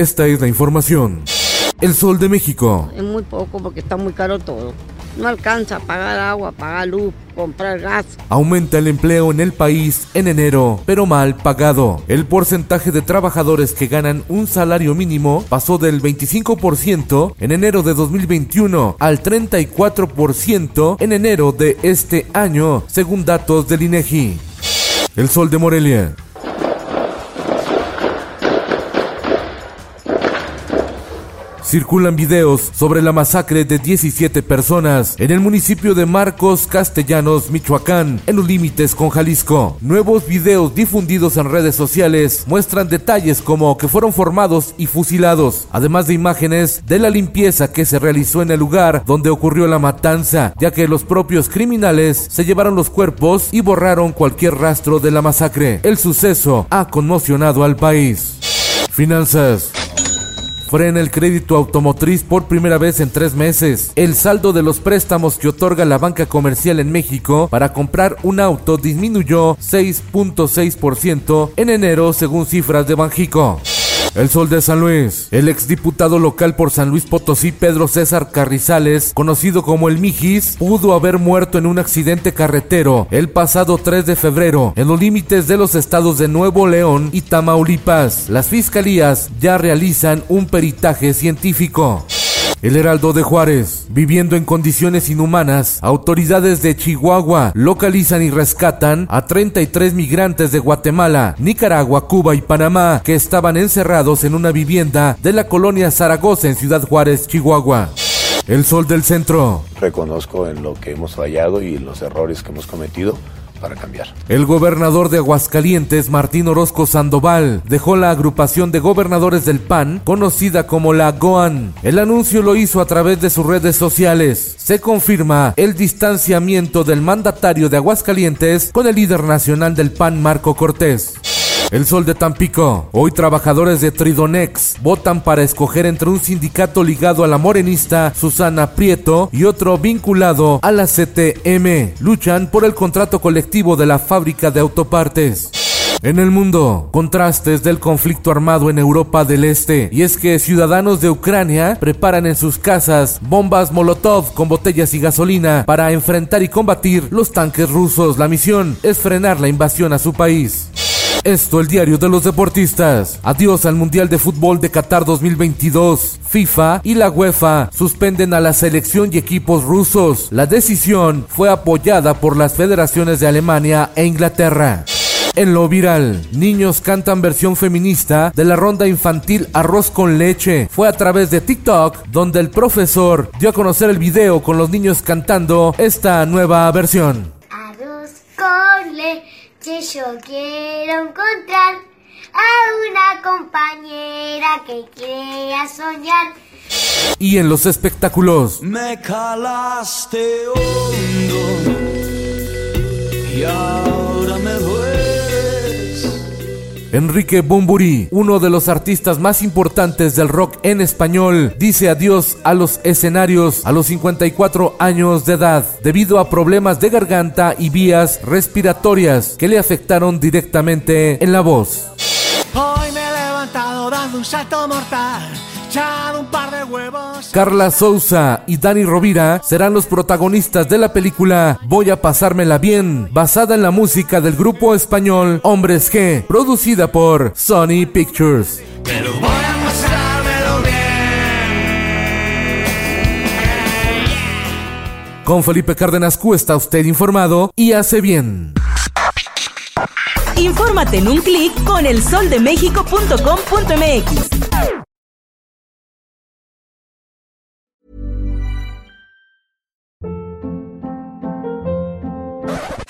Esta es la información. El Sol de México. Es muy poco porque está muy caro todo. No alcanza a pagar agua, pagar luz, comprar gas. Aumenta el empleo en el país en enero, pero mal pagado. El porcentaje de trabajadores que ganan un salario mínimo pasó del 25% en enero de 2021 al 34% en enero de este año, según datos del INEGI. El Sol de Morelia. Circulan videos sobre la masacre de 17 personas en el municipio de Marcos Castellanos, Michoacán, en los límites con Jalisco. Nuevos videos difundidos en redes sociales muestran detalles como que fueron formados y fusilados, además de imágenes de la limpieza que se realizó en el lugar donde ocurrió la matanza, ya que los propios criminales se llevaron los cuerpos y borraron cualquier rastro de la masacre. El suceso ha conmocionado al país. Finanzas frena el crédito automotriz por primera vez en tres meses. El saldo de los préstamos que otorga la banca comercial en México para comprar un auto disminuyó 6.6% en enero según cifras de Banjico. El Sol de San Luis. El exdiputado local por San Luis Potosí, Pedro César Carrizales, conocido como el Mijis, pudo haber muerto en un accidente carretero el pasado 3 de febrero en los límites de los estados de Nuevo León y Tamaulipas. Las fiscalías ya realizan un peritaje científico. El Heraldo de Juárez. Viviendo en condiciones inhumanas, autoridades de Chihuahua localizan y rescatan a 33 migrantes de Guatemala, Nicaragua, Cuba y Panamá que estaban encerrados en una vivienda de la colonia Zaragoza en Ciudad Juárez, Chihuahua. El sol del centro. Reconozco en lo que hemos fallado y los errores que hemos cometido para cambiar. El gobernador de Aguascalientes, Martín Orozco Sandoval, dejó la agrupación de gobernadores del PAN, conocida como la GOAN. El anuncio lo hizo a través de sus redes sociales. Se confirma el distanciamiento del mandatario de Aguascalientes con el líder nacional del PAN, Marco Cortés. El Sol de Tampico. Hoy trabajadores de Tridonex votan para escoger entre un sindicato ligado a la morenista Susana Prieto y otro vinculado a la CTM. Luchan por el contrato colectivo de la fábrica de autopartes. En el mundo, contrastes del conflicto armado en Europa del Este. Y es que ciudadanos de Ucrania preparan en sus casas bombas Molotov con botellas y gasolina para enfrentar y combatir los tanques rusos. La misión es frenar la invasión a su país. Esto el diario de los deportistas. Adiós al Mundial de Fútbol de Qatar 2022. FIFA y la UEFA suspenden a la selección y equipos rusos. La decisión fue apoyada por las federaciones de Alemania e Inglaterra. En lo viral, niños cantan versión feminista de la ronda infantil Arroz con leche. Fue a través de TikTok donde el profesor dio a conocer el video con los niños cantando esta nueva versión. Arroz con leche yo quiero encontrar a una compañera que quiera soñar. Y en los espectáculos. Me calaste hondo y ahora me dueles. Enrique Bumburi, uno de los artistas más importantes del rock en español, dice adiós a los escenarios a los 54 años de edad debido a problemas de garganta y vías respiratorias que le afectaron directamente en la voz. Hoy me he levantado dando un salto mortal. Echado un par de huevos. Carla Souza y Dani Rovira serán los protagonistas de la película Voy a pasármela bien, basada en la música del grupo español Hombres G, producida por Sony Pictures. Pero voy a pasármelo bien. Con Felipe Cárdenas Q está usted informado y hace bien. Infórmate en un clic con elsoldemexico.com.mx.